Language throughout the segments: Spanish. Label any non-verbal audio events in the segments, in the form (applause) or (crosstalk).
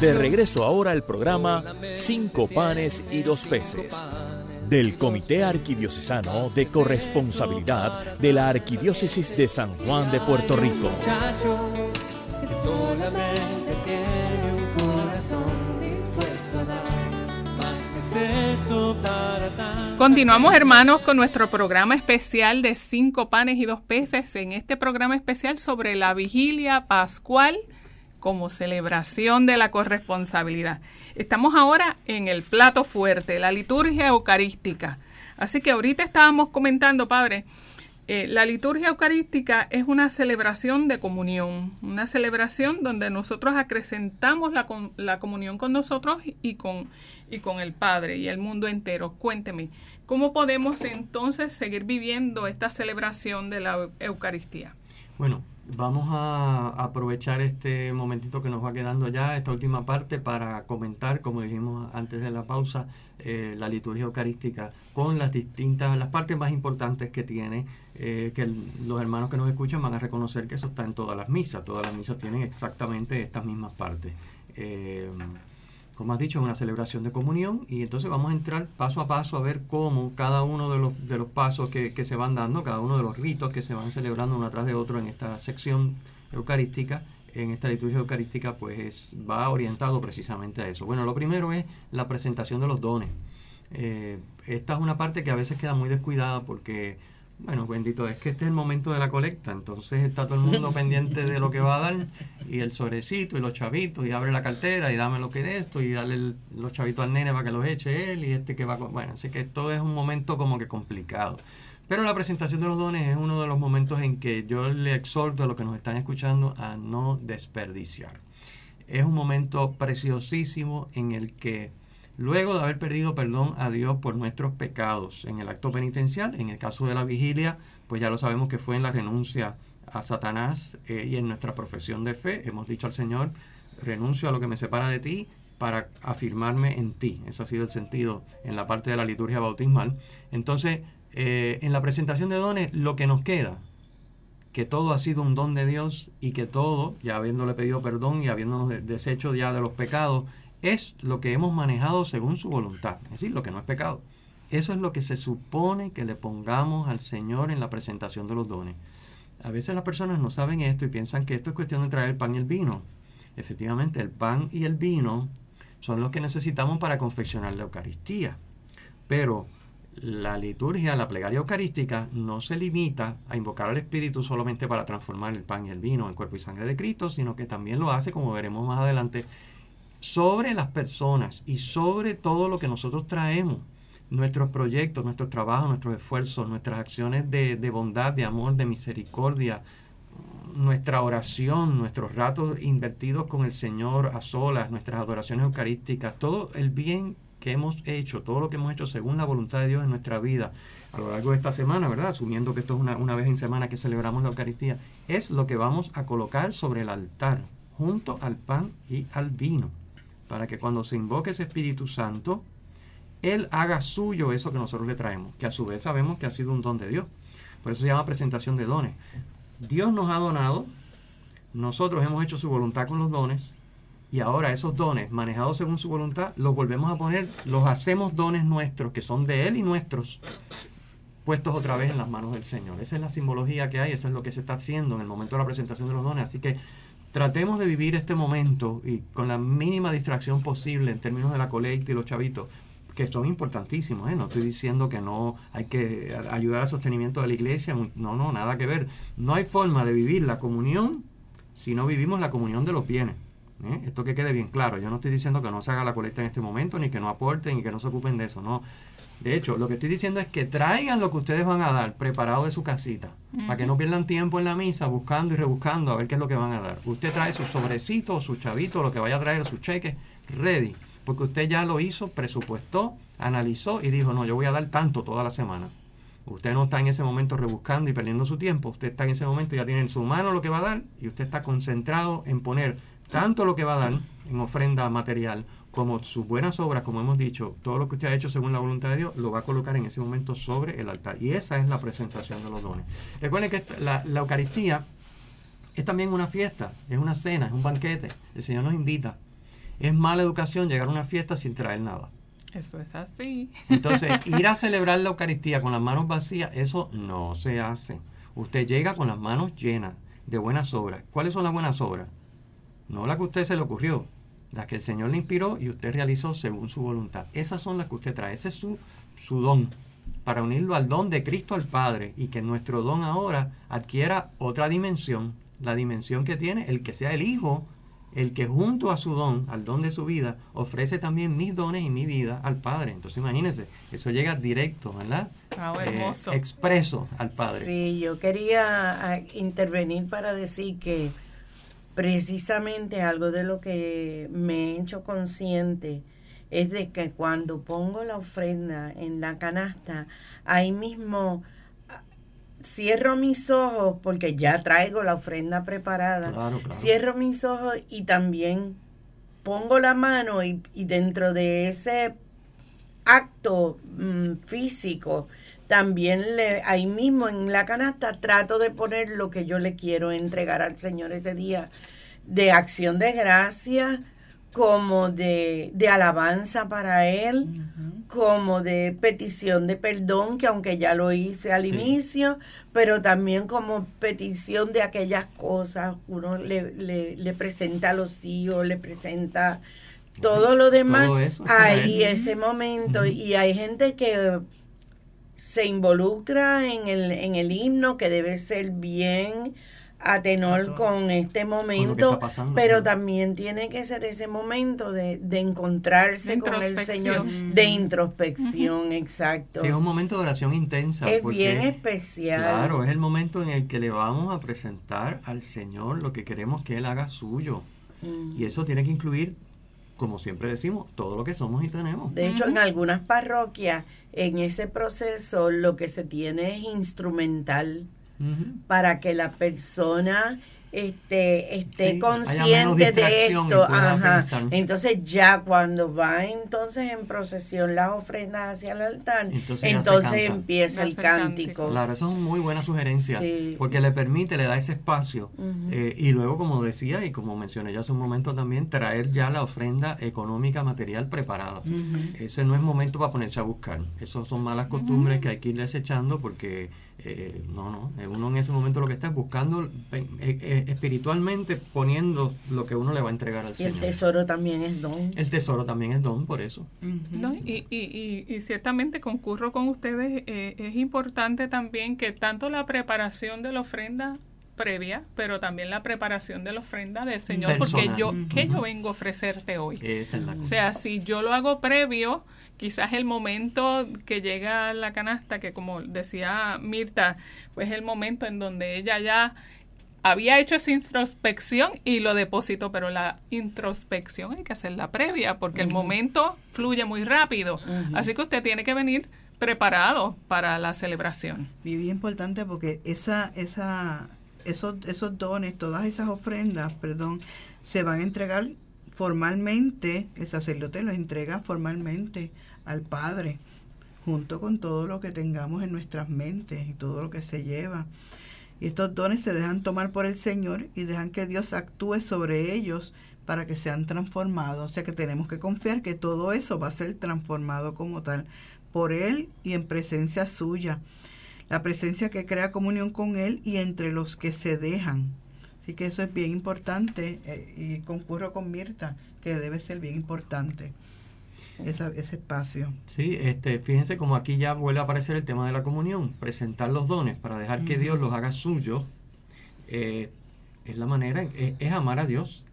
De regreso ahora al programa Cinco panes y dos peces del Comité Arquidiocesano de Corresponsabilidad de la Arquidiócesis de San Juan de Puerto Rico. Continuamos hermanos con nuestro programa especial de cinco panes y dos peces en este programa especial sobre la vigilia pascual como celebración de la corresponsabilidad. Estamos ahora en el plato fuerte, la liturgia eucarística. Así que ahorita estábamos comentando, Padre, eh, la liturgia eucarística es una celebración de comunión, una celebración donde nosotros acrecentamos la, la comunión con nosotros y con, y con el Padre y el mundo entero. Cuénteme, ¿cómo podemos entonces seguir viviendo esta celebración de la Eucaristía? Bueno, vamos a aprovechar este momentito que nos va quedando ya, esta última parte, para comentar, como dijimos antes de la pausa, eh, la liturgia eucarística con las distintas, las partes más importantes que tiene, eh, que los hermanos que nos escuchan van a reconocer que eso está en todas las misas, todas las misas tienen exactamente estas mismas partes. Eh, como has dicho, es una celebración de comunión y entonces vamos a entrar paso a paso a ver cómo cada uno de los, de los pasos que, se van dando, cada uno de los ritos que se van celebrando uno tras de otro en esta sección eucarística, en esta liturgia eucarística, pues va orientado precisamente a eso. Bueno, lo primero es la presentación de los dones. Eh, esta es una parte que a veces queda muy descuidada porque bueno, bendito, es que este es el momento de la colecta, entonces está todo el mundo (laughs) pendiente de lo que va a dar, y el sobrecito, y los chavitos, y abre la cartera, y dame lo que de esto, y dale los chavitos al nene para que los eche él, y este que va Bueno, así que todo es un momento como que complicado. Pero la presentación de los dones es uno de los momentos en que yo le exhorto a los que nos están escuchando a no desperdiciar. Es un momento preciosísimo en el que luego de haber perdido perdón a Dios por nuestros pecados en el acto penitencial, en el caso de la vigilia, pues ya lo sabemos que fue en la renuncia a Satanás eh, y en nuestra profesión de fe, hemos dicho al Señor, renuncio a lo que me separa de ti para afirmarme en ti. Ese ha sido el sentido en la parte de la liturgia bautismal. Entonces, eh, en la presentación de dones, lo que nos queda, que todo ha sido un don de Dios y que todo, ya habiéndole pedido perdón y habiéndonos deshecho ya de los pecados, es lo que hemos manejado según su voluntad, es decir, lo que no es pecado. Eso es lo que se supone que le pongamos al Señor en la presentación de los dones. A veces las personas no saben esto y piensan que esto es cuestión de traer el pan y el vino. Efectivamente, el pan y el vino son los que necesitamos para confeccionar la Eucaristía. Pero la liturgia, la plegaria eucarística, no se limita a invocar al Espíritu solamente para transformar el pan y el vino en cuerpo y sangre de Cristo, sino que también lo hace, como veremos más adelante, sobre las personas y sobre todo lo que nosotros traemos, nuestros proyectos, nuestros trabajos, nuestros esfuerzos, nuestras acciones de, bondad, de amor, de misericordia, nuestra oración, nuestros ratos invertidos con el Señor a solas, nuestras adoraciones eucarísticas, todo el bien que hemos hecho, todo lo que hemos hecho según la voluntad de Dios en nuestra vida a lo largo de esta semana, ¿verdad? Asumiendo que esto es una, una vez en semana que celebramos la Eucaristía, es lo que vamos a colocar sobre el altar, junto al pan y al vino para que cuando se invoque ese Espíritu Santo, Él haga suyo eso que nosotros le traemos, que a su vez sabemos que ha sido un don de Dios. Por eso se llama presentación de dones. Dios nos ha donado, nosotros hemos hecho su voluntad con los dones, y ahora esos dones, manejados según su voluntad, los volvemos a poner, los hacemos dones nuestros, que son de Él y nuestros, puestos otra vez en las manos del Señor. Esa es la simbología que hay, eso es lo que se está haciendo en el momento de la presentación de los dones. Así que tratemos de vivir este momento y con la mínima distracción posible en términos de la colecta y los chavitos, que son importantísimos. ¿eh? No estoy diciendo que no hay que ayudar al sostenimiento de la iglesia, no, no, nada que ver. No hay forma de vivir la comunión si no vivimos la comunión de los bienes. ¿eh? Esto que quede bien claro. Yo no estoy diciendo que no se haga la colecta en este momento, ni que no aporten, ni que no se ocupen de eso. No, de hecho, lo que estoy diciendo es que traigan lo que ustedes van a dar preparado de su casita, para que no pierdan tiempo en la misa buscando y rebuscando a ver qué es lo que van a dar. Usted trae su sobrecito, su chavito, lo que vaya a traer, su cheque, ready, porque usted ya lo hizo, presupuestó, analizó y dijo, no, yo voy a dar tanto toda la semana. Usted no está en ese momento rebuscando y perdiendo su tiempo, usted está en ese momento, ya tiene en su mano lo que va a dar y usted está concentrado en poner tanto lo que va a dar en ofrenda material como sus buenas obras, como hemos dicho, todo lo que usted ha hecho según la voluntad de Dios, lo va a colocar en ese momento sobre el altar. Y esa es la presentación de los dones. Recuerden que la, Eucaristía es también una fiesta, es una cena, es un banquete. El Señor nos invita. Es mala educación llegar a una fiesta sin traer nada. Eso es así. Entonces, (laughs) ir a celebrar la Eucaristía con las manos vacías, eso no se hace. Usted llega con las manos llenas de buenas obras. ¿Cuáles son las buenas obras? No las que a usted se le ocurrió, las que el Señor le inspiró y usted realizó según su voluntad. Esas son las que usted trae. Ese es su, su don, para unirlo al don de Cristo al Padre y que nuestro don ahora adquiera otra dimensión, la dimensión que tiene el que sea el Hijo el que junto a su don, al don de su vida, ofrece también mis dones y mi vida al Padre. Entonces imagínense, eso llega directo, ¿verdad? Ah, hermoso. Eh, expreso al Padre. Sí, yo quería ah, intervenir para decir que precisamente algo de lo que me he hecho consciente es de que cuando pongo la ofrenda en la canasta, ahí mismo cierro mis ojos porque ya traigo la ofrenda preparada. Cierro mis ojos y también pongo la mano y, dentro de ese acto mm, físico, también le, ahí mismo en la canasta trato de poner lo que yo le quiero entregar al Señor ese día de acción de gracia, como de, alabanza para Él, como de petición de perdón, que aunque ya lo hice al inicio, pero también como petición de aquellas cosas, uno le, le, presenta a los hijos, le presenta todo lo demás, ahí (laughs) ese momento, y hay gente que se involucra en el, en el himno, que debe ser bien a tenor con este momento, pero también tiene que ser ese momento de, encontrarse con el Señor, de introspección, exacto. es un momento de oración intensa. Es bien especial. Claro, es el momento en el que le vamos a presentar al Señor lo que queremos que Él haga suyo. Y eso tiene que incluir, como siempre decimos, todo lo que somos y tenemos. De hecho, en algunas parroquias, en ese proceso, lo que se tiene es instrumental para que la persona este, esté consciente de esto. Ajá. Entonces ya cuando va entonces en procesión las ofrendas hacia el altar, entonces, empieza el cántico. Claro, eso es una muy buena sugerencia, porque le permite, le da ese espacio. Eh, y luego, como decía y como mencioné yo hace un momento también, traer ya la ofrenda económica, material preparada. Ese no es momento para ponerse a buscar. Esas son malas costumbres que hay que ir desechando porque eh, no, no, eh, uno en ese momento lo que está es buscando eh, espiritualmente poniendo lo que uno le va a entregar al Señor. el tesoro también es don. El tesoro también es don, por eso. y, y, y, ciertamente concurro con ustedes, es importante también que tanto la preparación de la ofrenda previa, pero también la preparación de la ofrenda del Señor, porque yo, ¿qué yo vengo a ofrecerte hoy? o sea, si yo lo hago previo, quizás el momento que llega la canasta, que como decía Mirta, pues el momento en donde ella ya había hecho esa introspección y lo depositó, pero la introspección hay que hacerla previa porque el momento fluye muy rápido. Así que usted tiene que venir preparado para la celebración. Y bien importante porque esa, esa, esos, esos dones, todas esas ofrendas, perdón, se van a entregar formalmente, el sacerdote los entrega formalmente al Padre, junto con todo lo que tengamos en nuestras mentes y todo lo que se lleva. Y estos dones se dejan tomar por el Señor y dejan que Dios actúe sobre ellos para que sean transformados. O sea que tenemos que confiar que todo eso va a ser transformado como tal por Él y en presencia suya. La presencia que crea comunión con Él y entre los que se dejan. Así que eso es bien importante eh, y concurro con Mirta, que debe ser bien importante ese espacio. Sí, este, fíjense como aquí ya vuelve a aparecer el tema de la comunión, presentar los dones para dejar que Dios los haga suyos, eh, es la manera, es, amar a Dios.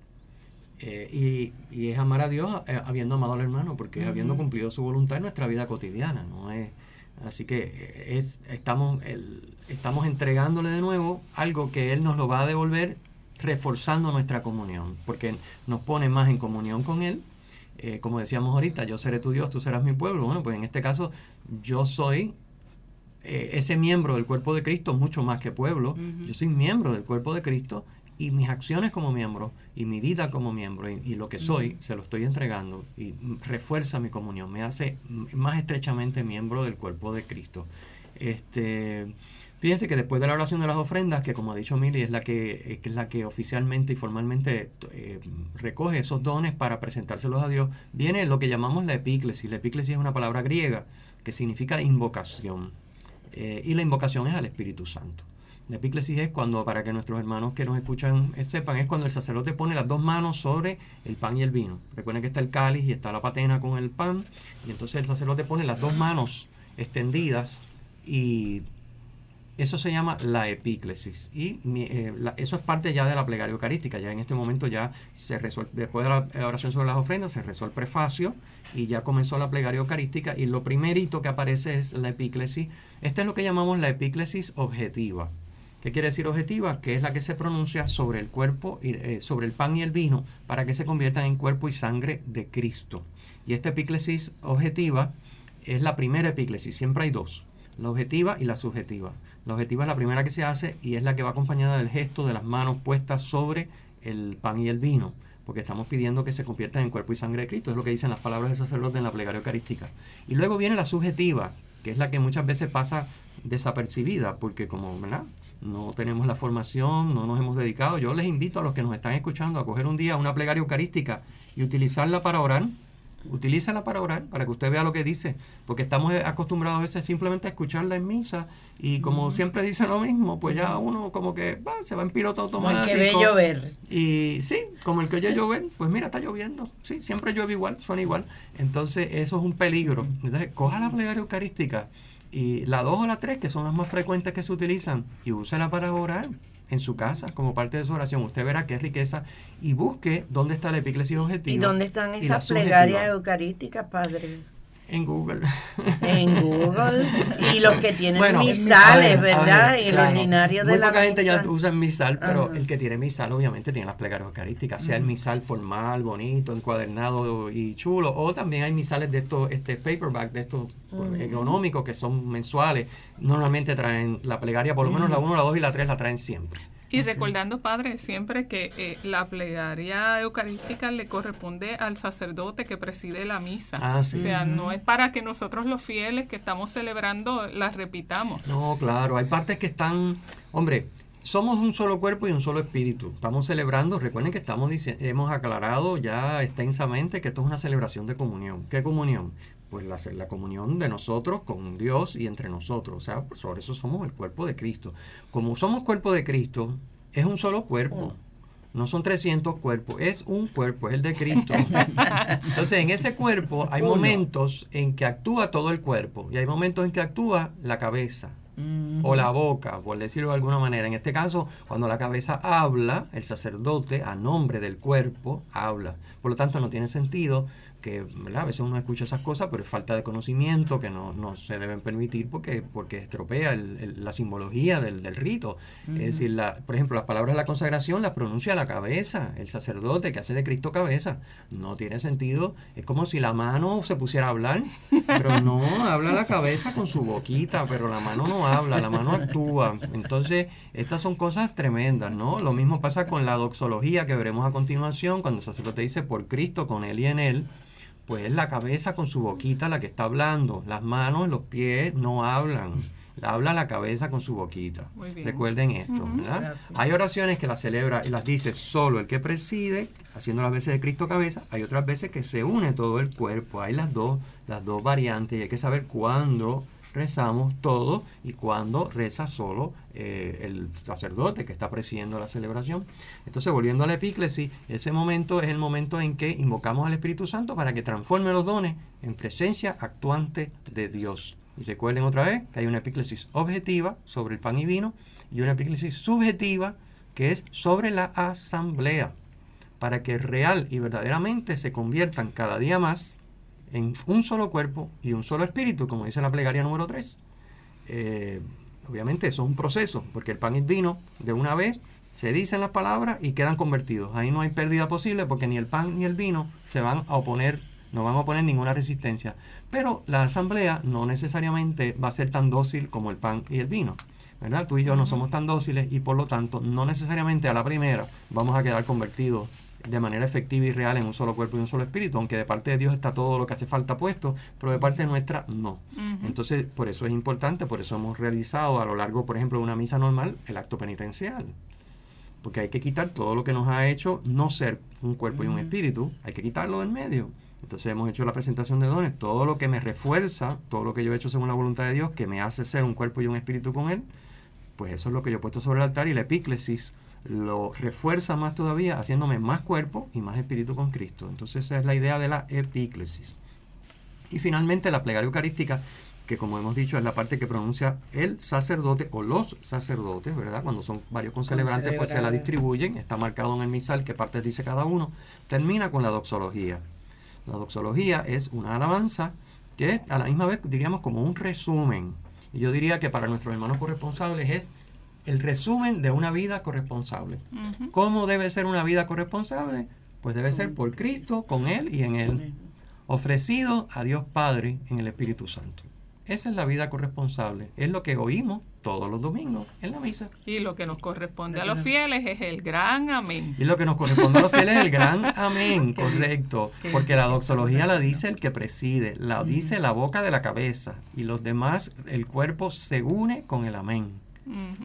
Eh, y, es amar a Dios eh, habiendo amado al hermano, porque habiendo cumplido su voluntad en nuestra vida cotidiana, no es así que es estamos estamos entregándole de nuevo algo que él nos lo va a devolver reforzando nuestra comunión, porque nos pone más en comunión con él eh, como decíamos ahorita, yo seré tu Dios, tú serás mi pueblo. Bueno, pues en este caso yo soy eh, ese miembro del cuerpo de Cristo mucho más que pueblo. Yo soy miembro del cuerpo de Cristo y mis acciones como miembro y mi vida como miembro y, lo que soy se lo estoy entregando y refuerza mi comunión, me hace más estrechamente miembro del cuerpo de Cristo. Este, Fíjense que después de la oración de las ofrendas, que como ha dicho Mili, es la que, es la que oficialmente y formalmente eh, recoge esos dones para presentárselos a Dios, viene lo que llamamos la epíclesis. La epíclesis es una palabra griega que significa invocación. Eh, y la invocación es al Espíritu Santo. La epíclesis es cuando, para que nuestros hermanos que nos escuchan sepan, es cuando el sacerdote pone las dos manos sobre el pan y el vino. Recuerden que está el cáliz y está la patena con el pan, y entonces el sacerdote pone las dos manos extendidas y eso se llama la epíclesis. Y eh, eso es parte ya de la plegaria eucarística. Ya en este momento ya se resuelve, después de la oración sobre las ofrendas, se resuelve el prefacio y ya comenzó la plegaria eucarística. Y lo primerito que aparece es la epíclesis. Esta es lo que llamamos la epíclesis objetiva. ¿Qué quiere decir objetiva? Que es la que se pronuncia sobre el cuerpo, y, eh, sobre el pan y el vino, para que se conviertan en cuerpo y sangre de Cristo. Y esta epíclesis objetiva es la primera epíclesis. Siempre hay dos la objetiva y la subjetiva. La objetiva es la primera que se hace y es la que va acompañada del gesto de las manos puestas sobre el pan y el vino, porque estamos pidiendo que se conviertan en cuerpo y sangre de Cristo, es lo que dicen las palabras del sacerdote en la plegaria eucarística. Y luego viene la subjetiva, que es la que muchas veces pasa desapercibida, porque como ¿verdad? No tenemos la formación, no nos hemos dedicado, yo les invito a los que nos están escuchando a coger un día una plegaria eucarística y utilizarla para orar utilízala para orar, para que usted vea lo que dice, porque estamos acostumbrados a veces simplemente a escucharla en misa y como siempre dice lo mismo, pues ya uno como que se va en piloto automático. Como el que ve llover. Y sí, como el que oye llover, pues mira, está lloviendo, sí, siempre llueve igual, suena igual. Entonces eso es un peligro. Entonces coja la plegaria eucarística y la dos o la tres, que son las más frecuentes que se utilizan, y úsela para orar en su casa como parte de su oración. Usted verá qué riqueza y busque dónde está la epíclesis objetiva. ¿Y dónde están esas plegarias eucarísticas, Padre? En Google. En Google. Y los que (laughs) tienen misales, ¿verdad? y el ordinario de Muy la poca gente ya usa misal, pero el que tiene misal obviamente tiene las plegarias eucarísticas, sea el misal formal, bonito, encuadernado y chulo, o también hay misales de estos este paperback, de estos pues, económicos que son mensuales. Normalmente traen la plegaria, por lo menos la 1, la 2 y la 3 la traen siempre. Y recordando, Padre, siempre que eh, la plegaria eucarística le corresponde al sacerdote que preside la misa. Ah, o sea, no es para que nosotros los fieles que estamos celebrando las repitamos. No, claro, hay partes que están, hombre, somos un solo cuerpo y un solo espíritu. Estamos celebrando, recuerden que estamos hemos aclarado ya extensamente que esto es una celebración de comunión. ¿Qué comunión? Pues la, la, comunión de nosotros con Dios y entre nosotros. O sea, sobre eso somos el cuerpo de Cristo. Como somos cuerpo de Cristo, es un solo cuerpo. No son 300 cuerpos, es un cuerpo, es el de Cristo. (laughs) Entonces, en ese cuerpo hay momentos en que actúa todo el cuerpo y hay momentos en que actúa la cabeza o la boca, por decirlo de alguna manera. En este caso, cuando la cabeza habla, el sacerdote, a nombre del cuerpo, habla. Por lo tanto, no tiene sentido que a veces uno escucha esas cosas, pero es falta de conocimiento que no, no se deben permitir porque, porque estropea la simbología del, del rito. Es decir, la, por ejemplo, las palabras de la consagración las pronuncia la cabeza, el sacerdote que hace de Cristo cabeza. No tiene sentido. Es como si la mano se pusiera a hablar, pero no, habla la cabeza con su boquita, pero la mano no habla, la mano actúa. Entonces, estas son cosas tremendas, ¿no? Lo mismo pasa con la doxología que veremos a continuación, cuando el sacerdote dice por Cristo, con él y en él pues es la cabeza con su boquita la que está hablando. Las manos, los pies no hablan. Habla la cabeza con su boquita. Recuerden esto, ¿verdad? Hay oraciones que las celebra y las dice solo el que preside, haciendo las veces de Cristo cabeza. Hay otras veces que se une todo el cuerpo. Hay las dos, las dos variantes y hay que saber cuándo rezamos todo y cuando reza solo eh, el sacerdote que está presidiendo la celebración. Entonces, volviendo a la epíclesis, ese momento es el momento en que invocamos al Espíritu Santo para que transforme los dones en presencia actuante de Dios. Y recuerden otra vez que hay una epíclesis objetiva sobre el pan y vino y una epíclesis subjetiva que es sobre la asamblea, para que real y verdaderamente se conviertan cada día más en un solo cuerpo y un solo espíritu, como dice la plegaria número 3. Eh, obviamente eso es un proceso, porque el pan y el vino de una vez se dicen las palabras y quedan convertidos. Ahí no hay pérdida posible porque ni el pan ni el vino se van a oponer, no van a oponer ninguna resistencia. Pero la asamblea no necesariamente va a ser tan dócil como el pan y el vino. ¿verdad? Tú y yo no somos tan dóciles y por lo tanto no necesariamente a la primera vamos a quedar convertidos de manera efectiva y real en un solo cuerpo y un solo espíritu, aunque de parte de Dios está todo lo que hace falta puesto, pero de parte nuestra no. Entonces, por eso es importante, por eso hemos realizado a lo largo, por ejemplo, de una misa normal, el acto penitencial. Porque hay que quitar todo lo que nos ha hecho no ser un cuerpo y un espíritu, hay que quitarlo del medio. Entonces hemos hecho la presentación de dones, todo lo que me refuerza, todo lo que yo he hecho según la voluntad de Dios, que me hace ser un cuerpo y un espíritu con Él, pues eso es lo que yo he puesto sobre el altar y la epíclesis lo refuerza más todavía, haciéndome más cuerpo y más espíritu con Cristo. Entonces esa es la idea de la epíclesis. Y finalmente la plegaria eucarística, que como hemos dicho es la parte que pronuncia el sacerdote o los sacerdotes, ¿verdad? Cuando son varios concelebrantes, pues se la distribuyen, está marcado en el misal qué partes dice cada uno, termina con la doxología. La doxología es una alabanza que a la misma vez diríamos como un resumen. Y yo diría que para nuestros hermanos corresponsables es el resumen de una vida corresponsable. ¿Cómo debe ser una vida corresponsable? Pues debe ser por Cristo, con Él y en Él, ofrecido a Dios Padre en el Espíritu Santo. Esa es la vida corresponsable. Es lo que oímos todos los domingos en la misa. Y lo que nos corresponde a los fieles es el gran amén. Y lo que nos corresponde a los fieles es el gran (laughs) amén, correcto. Porque la doxología la dice el que preside, la dice la boca de la cabeza. Y los demás, el cuerpo se une con el amén.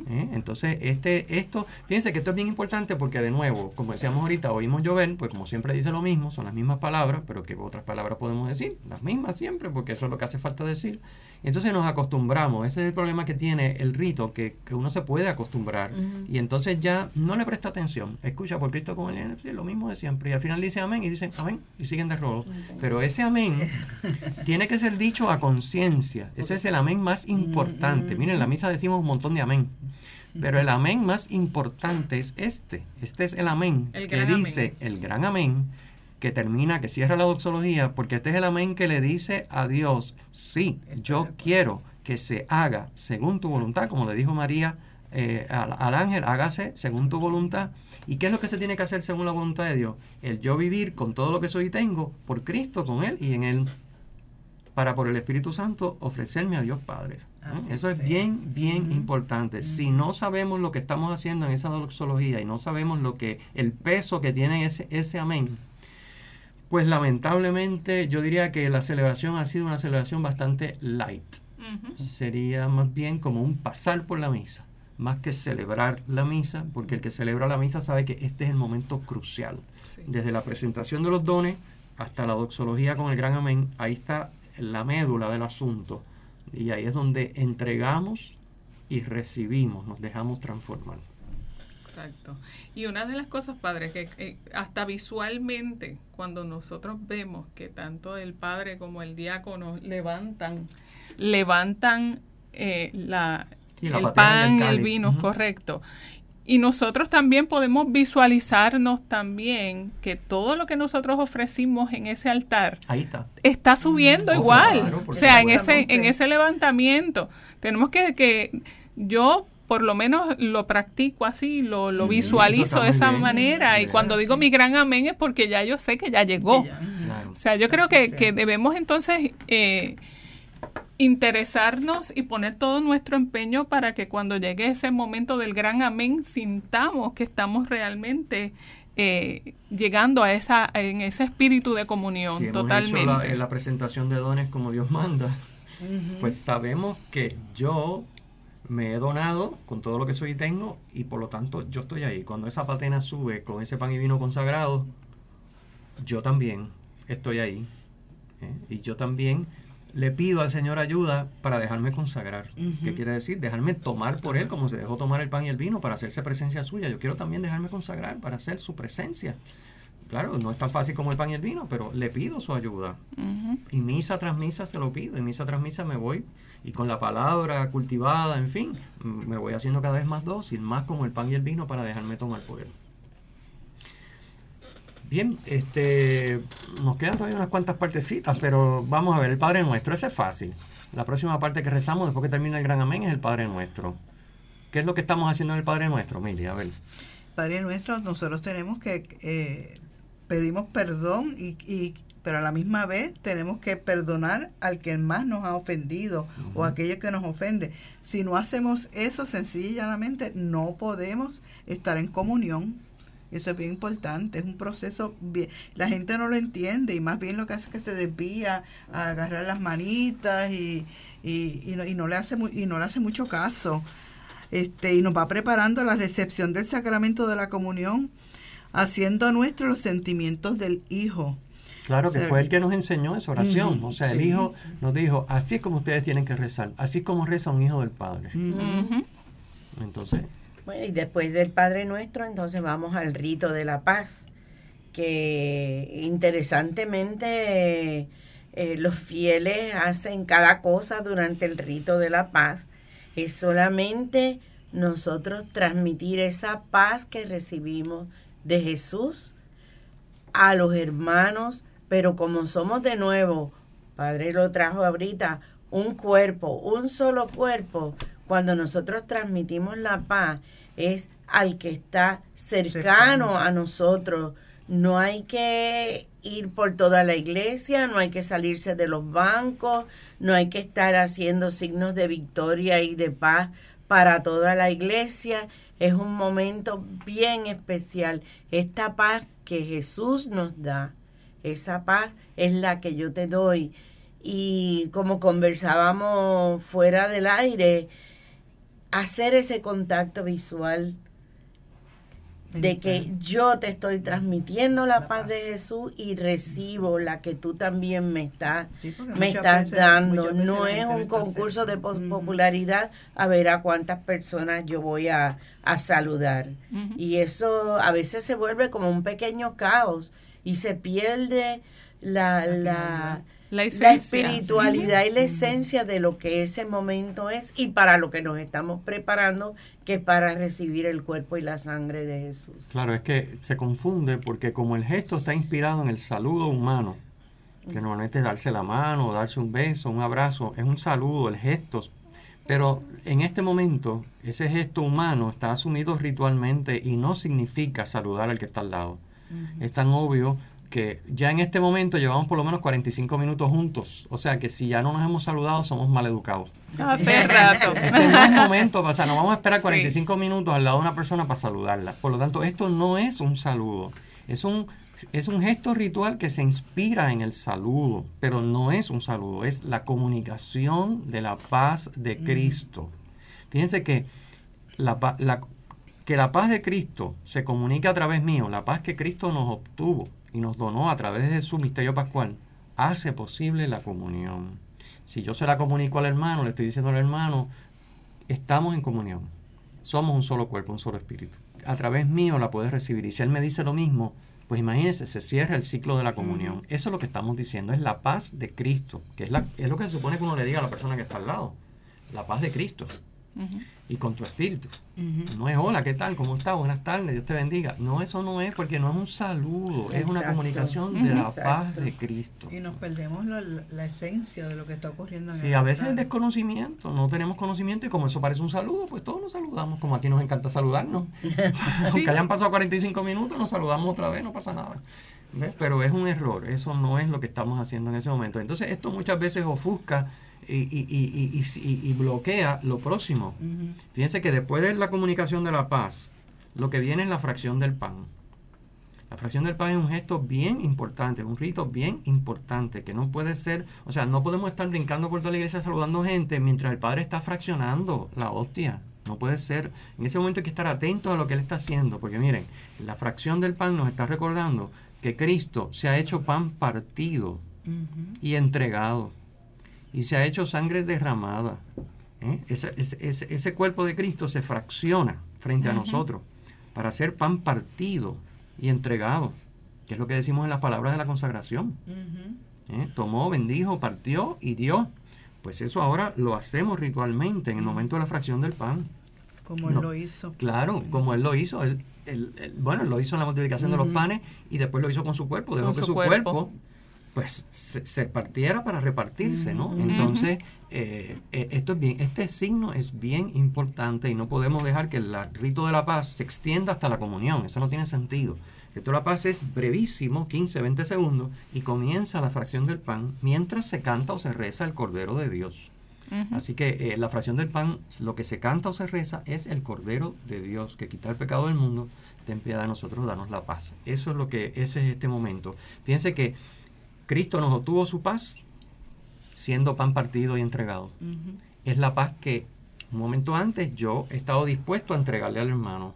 ¿Eh? Entonces, este, esto, fíjense que esto es bien importante porque de nuevo, como decíamos ahorita, oímos llover, pues como siempre dice lo mismo, son las mismas palabras, pero que otras palabras podemos decir, las mismas siempre, porque eso es lo que hace falta decir. Entonces nos acostumbramos, ese es el problema que tiene el rito, que, uno se puede acostumbrar y entonces ya no le presta atención. Escucha por Cristo con el lo mismo de siempre y al final dice amén y dicen amén y siguen de rolo. Pero ese amén (laughs) tiene que ser dicho a conciencia, ese es el amén más importante. Miren, en la misa decimos un montón de amén. Pero el amén más importante es este. Este es el amén que dice el gran amén que termina, que cierra la doxología, porque este es el amén que le dice a Dios, sí, yo quiero que se haga según tu voluntad, como le dijo María eh, al, ángel, hágase según tu voluntad. ¿Y qué es lo que se tiene que hacer según la voluntad de Dios? El yo vivir con todo lo que soy y tengo, por Cristo, con Él y en Él, para por el Espíritu Santo ofrecerme a Dios Padre. Eso es bien, bien importante. Si no sabemos lo que estamos haciendo en esa doxología y no sabemos lo que, el peso que tiene ese, ese amén, pues lamentablemente yo diría que la celebración ha sido una celebración bastante light. Sería más bien como un pasar por la misa, más que celebrar la misa, porque el que celebra la misa sabe que este es el momento crucial. Desde la presentación de los dones hasta la doxología con el gran amén, ahí está la médula del asunto. Y ahí es donde entregamos y recibimos, nos dejamos transformar. Exacto. Y una de las cosas, padre, que eh, hasta visualmente, cuando nosotros vemos que tanto el padre como el diácono levantan, levantan eh, la, el pan el, vino, correcto. Y nosotros también podemos visualizarnos también que todo lo que nosotros ofrecimos en ese altar está. subiendo igual. o sea, en ese, en ese levantamiento. Tenemos que, que yo por lo menos lo practico así, lo, lo visualizo de esa manera. Y cuando digo mi gran amén es porque ya yo sé que ya llegó. O sea, yo creo que, que debemos entonces eh, interesarnos y poner todo nuestro empeño para que cuando llegue ese momento del gran amén sintamos que estamos realmente eh, llegando a esa en ese espíritu de comunión totalmente. la, en la presentación de dones como Dios manda, pues sabemos que yo me he donado con todo lo que soy y tengo y por lo tanto yo estoy ahí. Cuando esa patena sube con ese pan y vino consagrado, yo también estoy ahí. ¿eh? Y yo también le pido al Señor ayuda para dejarme consagrar. ¿Qué quiere decir? Dejarme tomar por Él como se dejó tomar el pan y el vino para hacerse presencia suya. Yo quiero también dejarme consagrar para hacer su presencia. Claro, no es tan fácil como el pan y el vino, pero le pido su ayuda. Y misa tras misa se lo pido. Y misa tras misa me voy y con la palabra cultivada, en fin, me voy haciendo cada vez más dócil, más como el pan y el vino para dejarme tomar por él. Bien, este, nos quedan todavía unas cuantas partecitas, pero vamos a ver, el Padre Nuestro, ese es fácil. La próxima parte que rezamos después que termina el Gran Amén es el Padre Nuestro. ¿Qué es lo que estamos haciendo en el Padre Nuestro, Mili? A ver. Padre Nuestro, nosotros tenemos que eh, pedimos perdón y, pero a la misma vez tenemos que perdonar al que más nos ha ofendido o aquello que nos ofende. Si no hacemos eso sencillamente no podemos estar en comunión Eso es bien importante, es un proceso bien, la gente no lo entiende y más bien lo que hace es que se desvía a agarrar las manitas y, y, no, y no le hace y no le hace mucho caso. Este, y nos va preparando la recepción del sacramento de la comunión, haciendo nuestros los sentimientos del Hijo. Claro, que fue el que nos enseñó esa oración. o sea, el Hijo nos dijo, así es como ustedes tienen que rezar, así como reza un hijo del Padre. Entonces... Bueno, y después del Padre Nuestro, entonces vamos al rito de la paz, que interesantemente eh, los fieles hacen cada cosa durante el rito de la paz. Es solamente nosotros transmitir esa paz que recibimos de Jesús a los hermanos, pero como somos de nuevo, Padre lo trajo ahorita, un cuerpo, un solo cuerpo, cuando nosotros transmitimos la paz, es al que está cercano a nosotros. No hay que ir por toda la iglesia, no hay que salirse de los bancos, no hay que estar haciendo signos de victoria y de paz para toda la iglesia. Es un momento bien especial. Esta paz que Jesús nos da, esa paz es la que yo te doy. Y como conversábamos fuera del aire, hacer ese contacto visual de que yo te estoy transmitiendo la, paz, de Jesús y recibo la que tú también me estás me estás dando. no es un concurso de popularidad a ver a cuántas personas yo voy a, saludar. Y eso a veces se vuelve como un pequeño caos y se pierde la, la la, espiritualidad y la esencia de lo que ese momento es y para lo que nos estamos preparando, que es para recibir el cuerpo y la sangre de Jesús. Claro, es que se confunde porque como el gesto está inspirado en el saludo humano, que normalmente es darse la mano, darse un beso, un abrazo, es un saludo, el gesto. Pero en este momento, ese gesto humano está asumido ritualmente y no significa saludar al que está al lado. Es tan obvio que ya en este momento llevamos por lo menos 45 minutos juntos. O sea que si ya no nos hemos saludado, somos maleducados. Hace rato. (laughs) Este no es momento, o sea, no vamos a esperar 45 minutos al lado de una persona para saludarla. Por lo tanto, esto no es un saludo. Es un, es un gesto ritual que se inspira en el saludo, pero no es un saludo, es la comunicación de la paz de Cristo. Fíjense que la, que la paz de Cristo se comunica a través mío, la paz que Cristo nos obtuvo y nos donó a través de su misterio pascual, hace posible la comunión. Si yo se la comunico al hermano, le estoy diciendo al hermano, estamos en comunión. Somos un solo cuerpo, un solo espíritu. A través mío la puedes recibir. Y si él me dice lo mismo, pues imagínese, se cierra el ciclo de la comunión. Eso es lo que estamos diciendo, es la paz de Cristo, que es, la, es lo que se supone que uno le diga a la persona que está al lado. La paz de Cristo y con tu espíritu. No es hola, ¿qué tal? ¿Cómo estás? Buenas tardes, Dios te bendiga. No, eso no es porque no es un saludo, es una comunicación de la paz de Cristo. Y nos perdemos la, esencia de lo que está ocurriendo en Sí, a veces es desconocimiento, no tenemos conocimiento y como eso parece un saludo, pues todos nos saludamos, como aquí nos encanta saludarnos. (laughs) Aunque hayan pasado 45 minutos, nos saludamos otra vez, no pasa nada. Pero es un error, eso no es lo que estamos haciendo en ese momento. Entonces esto muchas veces ofusca y, bloquea lo próximo. Fíjense que después de la comunicación de la paz, lo que viene es la fracción del pan. La fracción del pan es un gesto bien importante, un rito bien importante, que no puede ser, o sea, no podemos estar brincando por toda la iglesia saludando gente mientras el Padre está fraccionando la hostia. No puede ser. En ese momento hay que estar atentos a lo que Él está haciendo, porque miren, la fracción del pan nos está recordando que Cristo se ha hecho pan partido y entregado y se ha hecho sangre derramada. ¿eh? Ese, ese, cuerpo de Cristo se fracciona frente a nosotros para ser pan partido y entregado, que es lo que decimos en las palabras de la consagración. ¿Eh? Tomó, bendijo, partió y dio. Pues eso ahora lo hacemos ritualmente en el momento de la fracción del pan. Como él lo hizo. Claro, como él lo hizo. Él, bueno, lo hizo en la multiplicación de los panes y después lo hizo con su cuerpo. Dejó que su cuerpo pues se, partiera para repartirse, ¿no? Entonces, eh, eh, esto es bien, este signo es bien importante y no podemos dejar que el rito de la paz se extienda hasta la comunión, eso no tiene sentido. El rito de la paz es brevísimo, 15, 20 segundos, y comienza la fracción del pan mientras se canta o se reza el Cordero de Dios. Así que eh, la fracción del pan, lo que se canta o se reza es el Cordero de Dios, que quita el pecado del mundo ten piedad de nosotros, danos la paz. Eso es lo que, ese es este momento. Fíjense que Cristo nos obtuvo su paz siendo pan partido y entregado. Es la paz que un momento antes yo he estado dispuesto a entregarle al hermano.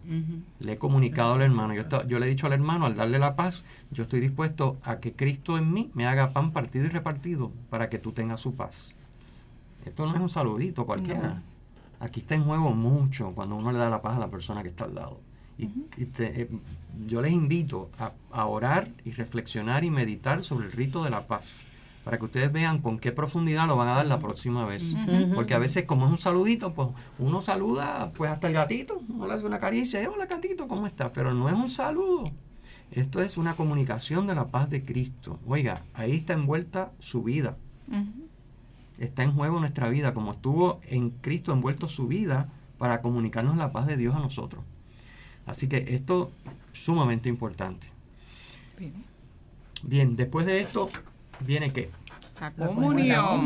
Le he comunicado al hermano. Yo le he dicho al hermano, al darle la paz, yo estoy dispuesto a que Cristo en mí me haga pan partido y repartido para que tú tengas su paz. Esto no es un saludito cualquiera. Aquí está en juego mucho cuando uno le da la paz a la persona que está al lado. Y, y te- eh, yo les invito a, a orar y reflexionar y meditar sobre el rito de la paz para que ustedes vean con qué profundidad lo van a dar la próxima vez. Porque a veces como es un saludito, pues uno saluda pues hasta el gatito, uno le hace una caricia, "Eh, hola gatito, ¿cómo estás? Pero no es un saludo. Esto es una comunicación de la paz de Cristo. Oiga, ahí está envuelta su vida. Está en juego nuestra vida, como estuvo en Cristo envuelto su vida para comunicarnos la paz de Dios a nosotros. Así que esto es sumamente importante. Bien. Bien, después de esto viene qué? La comunión.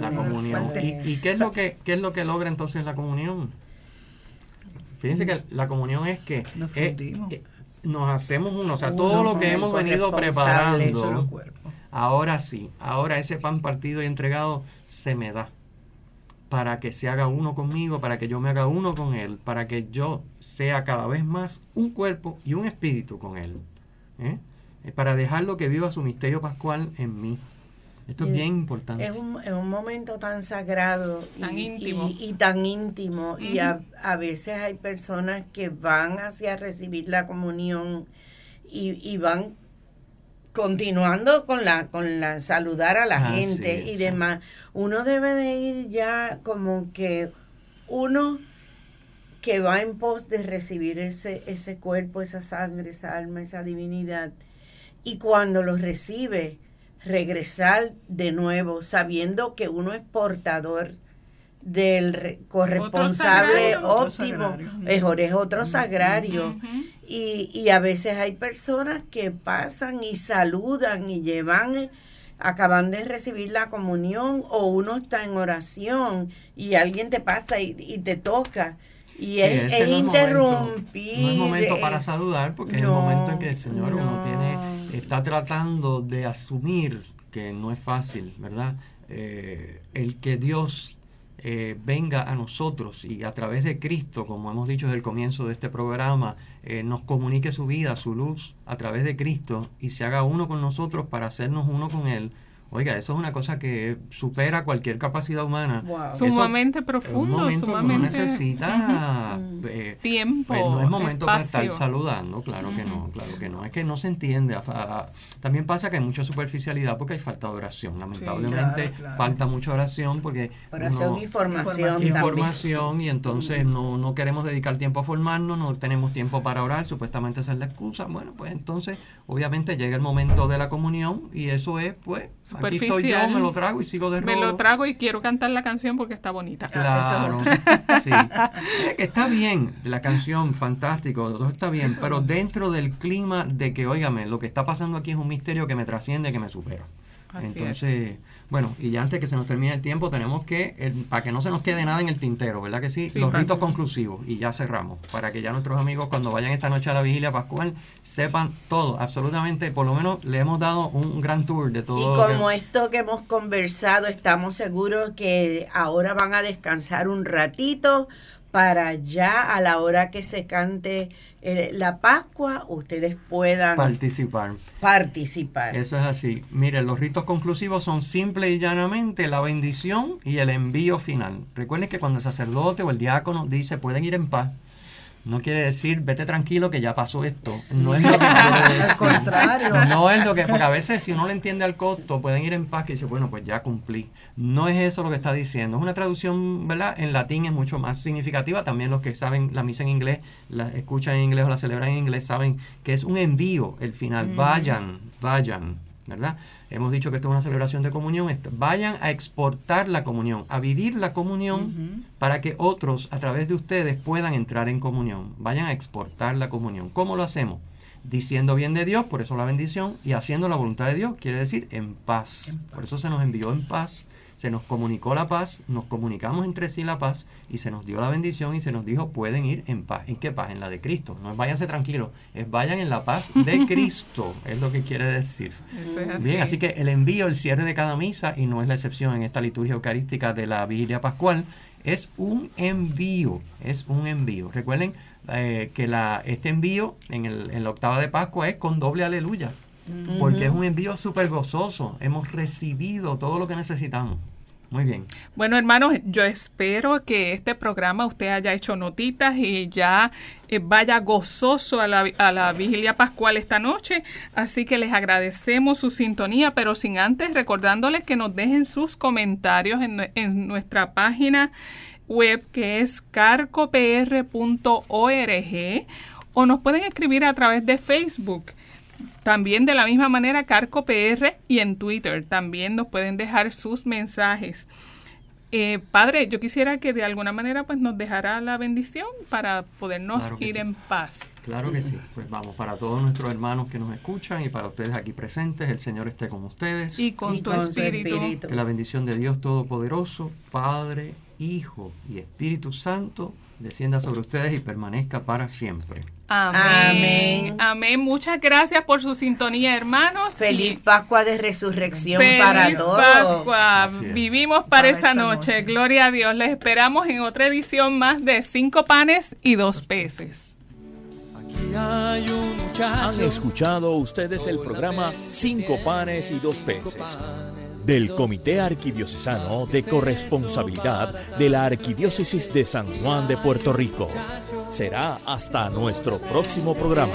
La comunión. ¿Y, y qué, es lo que, qué es lo que logra entonces la comunión? Fíjense que la comunión es que Nos eh, eh, nos hacemos uno, o sea, Uno todo lo que hemos venido preparando, ahora sí, ahora ese pan partido y entregado se me da para que se haga uno conmigo, para que yo me haga uno con él, para que yo sea cada vez más un cuerpo y un espíritu con él. ¿eh? Eh, Para dejarlo que viva su misterio pascual en mí. Esto es bien importante. Es un, es un momento tan sagrado Tan y, íntimo. y- y tan íntimo. Y a, a veces hay personas que van hacia recibir la comunión y, y van continuando con la con la saludar a la gente y demás. Uno debe de ir ya como que uno que va en pos de recibir ese, ese cuerpo, esa sangre, esa alma, esa divinidad. Y cuando lo recibe, regresar de nuevo, sabiendo que uno es portador del re- corresponsable sagrario. Óptimo, mejor es otro sagrario. Y, y a veces hay personas que pasan y saludan y llevan, eh, acaban de recibir la comunión o uno está en oración y alguien te pasa y, y te toca. Y Sí, es, es no es interrumpir. No es momento para eh, saludar porque es el no, momento en que el Señor uno no. tiene, está tratando de asumir que no es fácil, ¿verdad? Eh, el que Dios eh, venga a nosotros y a través de Cristo, como hemos dicho desde el comienzo de este programa, eh, nos comunique su vida, su luz a través de Cristo y se haga uno con nosotros para hacernos uno con Él. Oiga, eso es una cosa que supera cualquier capacidad humana. Wow. Eso- Sumamente Es un profundo, momento que uno sumamente necesita Ujú. (laughs) eh, tiempo. pues no es momento para estar saludando, claro que no, Ujú. claro que no. Es que no se entiende. a- a- también pasa que hay mucha superficialidad porque hay falta de oración. Lamentablemente Claro, claro. falta mucha oración porque Oración uno- y formación, Información. también. información y entonces no, no queremos dedicar tiempo a formarnos, no tenemos tiempo para orar, supuestamente esa es la excusa. Bueno, pues entonces obviamente llega el momento de la comunión y eso es pues, aquí estoy yo, me lo trago y sigo de Me robo. lo trago y quiero cantar la canción porque está bonita. Claro, (laughs) sí. Que está bien, la canción, fantástico, todo está bien, pero dentro del clima de que, óigame, lo que está pasando aquí es un misterio que me trasciende, que me supera. Así Entonces, bueno, y ya antes que se nos termine el tiempo, tenemos que, el- para que no se nos quede nada en el tintero, ¿verdad que sí? Sí, Los ritos conclusivos, y ya cerramos, para que ya nuestros amigos cuando vayan esta noche a la vigilia pascual sepan todo, absolutamente, por lo menos le hemos dado un gran tour de todo. Y que- como esto que hemos conversado, estamos seguros que ahora van a descansar un ratito para ya a la hora que se cante eh, la Pascua, ustedes puedan participar. participar. Eso es así. Miren, los ritos conclusivos son simple y llanamente la bendición y el envío final. Recuerden que cuando el sacerdote o el diácono dice pueden ir en paz, no quiere decir vete tranquilo que ya pasó esto. No es lo que (laughs) quiere Al decir. contrario. No es lo que, porque a veces si uno le entiende al costo, pueden ir en paz que dice, bueno, pues ya cumplí. No es eso lo que está diciendo. Es una traducción, ¿verdad? En latín es mucho más significativa. También los que saben la misa en inglés, la escuchan en inglés o la celebran en inglés, saben que es un envío el final. Vayan, vayan, ¿verdad? Hemos dicho que esto es una celebración de comunión. Vayan a exportar la comunión, a vivir la comunión para que otros a través de ustedes puedan entrar en comunión. Vayan a exportar la comunión. ¿Cómo lo hacemos? Diciendo bien de Dios, por eso la bendición, y haciendo la voluntad de Dios, quiere decir en paz. En paz. Por eso se nos envió en paz se nos comunicó la paz, nos comunicamos entre sí la paz y se nos dio la bendición y se nos dijo pueden ir en paz. ¿En qué paz? En la de Cristo. No es váyanse tranquilos, es vayan en la paz de (laughs) Cristo, es lo que quiere decir. Bien, así que el envío, el cierre de cada misa, y no es la excepción en esta liturgia eucarística de la vigilia pascual, es un envío, es un envío. Recuerden eh, que la, este envío en, el, en la octava de Pascua es con doble aleluya porque es un envío súper gozoso. Hemos recibido todo lo que necesitamos. Muy bien. Bueno, hermanos, yo espero que este programa usted haya hecho notitas y ya eh, vaya gozoso a la, a la, vigilia pascual esta noche. Así que les agradecemos su sintonía, pero sin antes recordándoles que nos dejen sus comentarios en, en nuestra página web que es carcopr.org o nos pueden escribir a través de Facebook. También de la misma manera Carco PR y en Twitter también nos pueden dejar sus mensajes. Eh, padre, yo quisiera que de alguna manera pues nos dejara la bendición para podernos ir en paz. Claro que sí. Pues vamos, para todos nuestros hermanos que nos escuchan y para ustedes aquí presentes, el Señor esté con ustedes. Y con, tu, espíritu. Que la bendición de Dios Todopoderoso, Padre, Hijo y Espíritu Santo, descienda sobre ustedes y permanezca para siempre. Amén. Amén. Muchas gracias por su sintonía, hermanos. Feliz Pascua de Resurrección para todos. Pascua. Vivimos para, esa noche. Gloria a Dios. Les esperamos en otra edición más de Cinco Panes y Dos Peces. Han escuchado ustedes el programa Cinco Panes y Dos Peces del Comité Arquidiocesano de Corresponsabilidad de la Arquidiócesis de San Juan de Puerto Rico. Será hasta nuestro próximo programa.